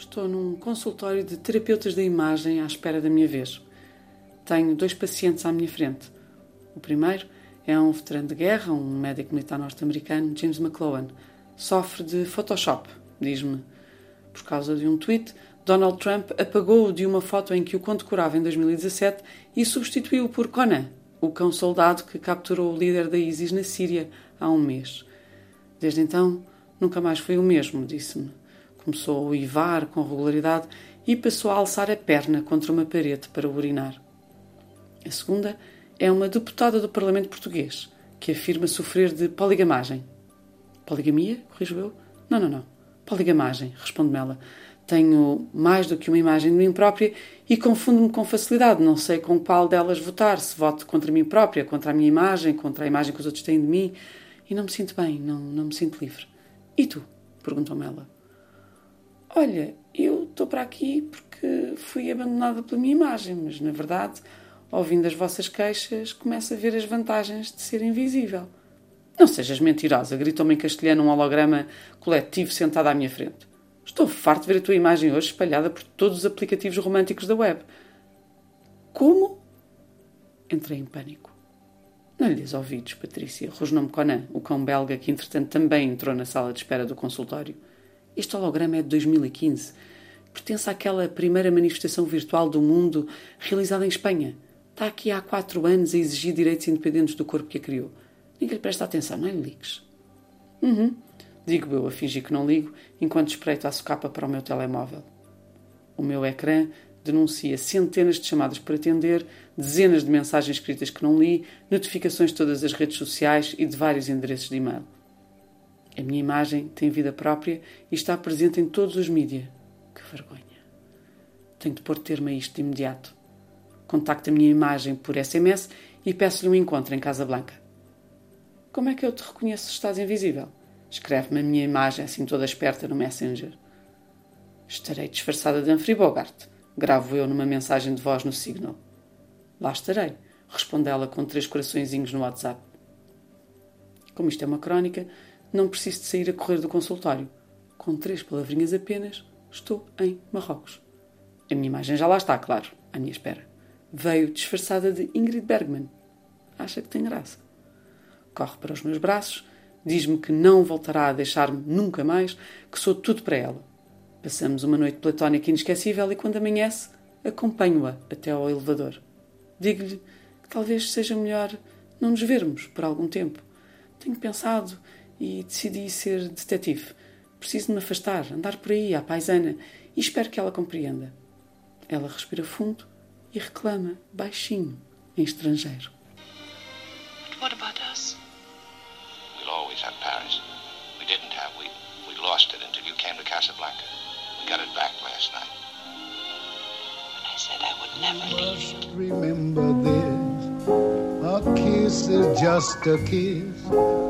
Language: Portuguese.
Estou num consultório de terapeutas da imagem à espera da minha vez. Tenho dois pacientes à minha frente. O primeiro é um veterano de guerra, um médico militar norte-americano, James McClowan. Sofre de Photoshop, diz-me. Por causa de um tweet, Donald Trump apagou-o de uma foto em que o condecorava em 2017 e substituiu-o por Conan, o cão-soldado que capturou o líder da ISIS na Síria há um mês. Desde então, nunca mais foi o mesmo, disse-me. Começou a uivar com regularidade e passou a alçar a perna contra uma parede para urinar. A segunda é uma deputada do Parlamento Português que afirma sofrer de poligamagem. Poligamia? Corrijo eu? Não, não, não. Poligamagem, responde-me ela. Tenho mais do que uma imagem de mim própria e confundo-me com facilidade. Não sei com qual delas votar. Se voto contra mim própria, contra a minha imagem, contra a imagem que os outros têm de mim. E não me sinto bem, não, não me sinto livre. E tu? perguntou-me ela. Olha, eu estou para aqui porque fui abandonada pela minha imagem, mas na verdade ouvindo as vossas queixas, começo a ver as vantagens de ser invisível. Não sejas mentirosa, gritou-me em castelhano um holograma coletivo sentado à minha frente. Estou farto de ver a tua imagem hoje espalhada por todos os aplicativos românticos da web. Como? Entrei em pânico. Não lhes ouvidos, Patrícia, rosnou-me Conan, o cão belga que entretanto também entrou na sala de espera do consultório. Este holograma é de 2015. Pertence àquela primeira manifestação virtual do mundo realizada em Espanha. Está aqui há quatro anos a exigir direitos independentes do corpo que a criou. Ninguém lhe presta atenção, não é, ligues? Uhum. Digo eu a fingir que não ligo, enquanto espreito a socapa para o meu telemóvel. O meu ecrã denuncia centenas de chamadas por atender, dezenas de mensagens escritas que não li, notificações de todas as redes sociais e de vários endereços de e-mail. A minha imagem tem vida própria e está presente em todos os mídias. Que vergonha. Tenho de pôr termo a isto de imediato. Contacto a minha imagem por SMS e peço-lhe um encontro em Casa Blanca. Como é que eu te reconheço se estás invisível? Escreve-me a minha imagem assim toda esperta no Messenger. Estarei disfarçada de Humphrey Bogart. Gravo eu numa mensagem de voz no Signal. Lá estarei, responde ela com três coraçõezinhos no WhatsApp. Como isto é uma crónica, não preciso de sair a correr do consultório. Com três palavrinhas apenas, estou em Marrocos. A minha imagem já lá está, claro, à minha espera veio disfarçada de Ingrid Bergman. Acha que tem graça. Corre para os meus braços, diz-me que não voltará a deixar-me nunca mais, que sou tudo para ela. Passamos uma noite platónica inesquecível e quando amanhece, acompanho-a até ao elevador. Digo-lhe que talvez seja melhor não nos vermos por algum tempo. Tenho pensado e decidi ser detetive. Preciso de me afastar, andar por aí à paisana e espero que ela compreenda. Ela respira fundo e reclama baixinho em estrangeiro. But what about us? We'll always have Paris. We didn't have. We, we lost it until you came to Casablanca. We got it back last night. When I said I would never leave you. Remember this. A kiss is just a kiss.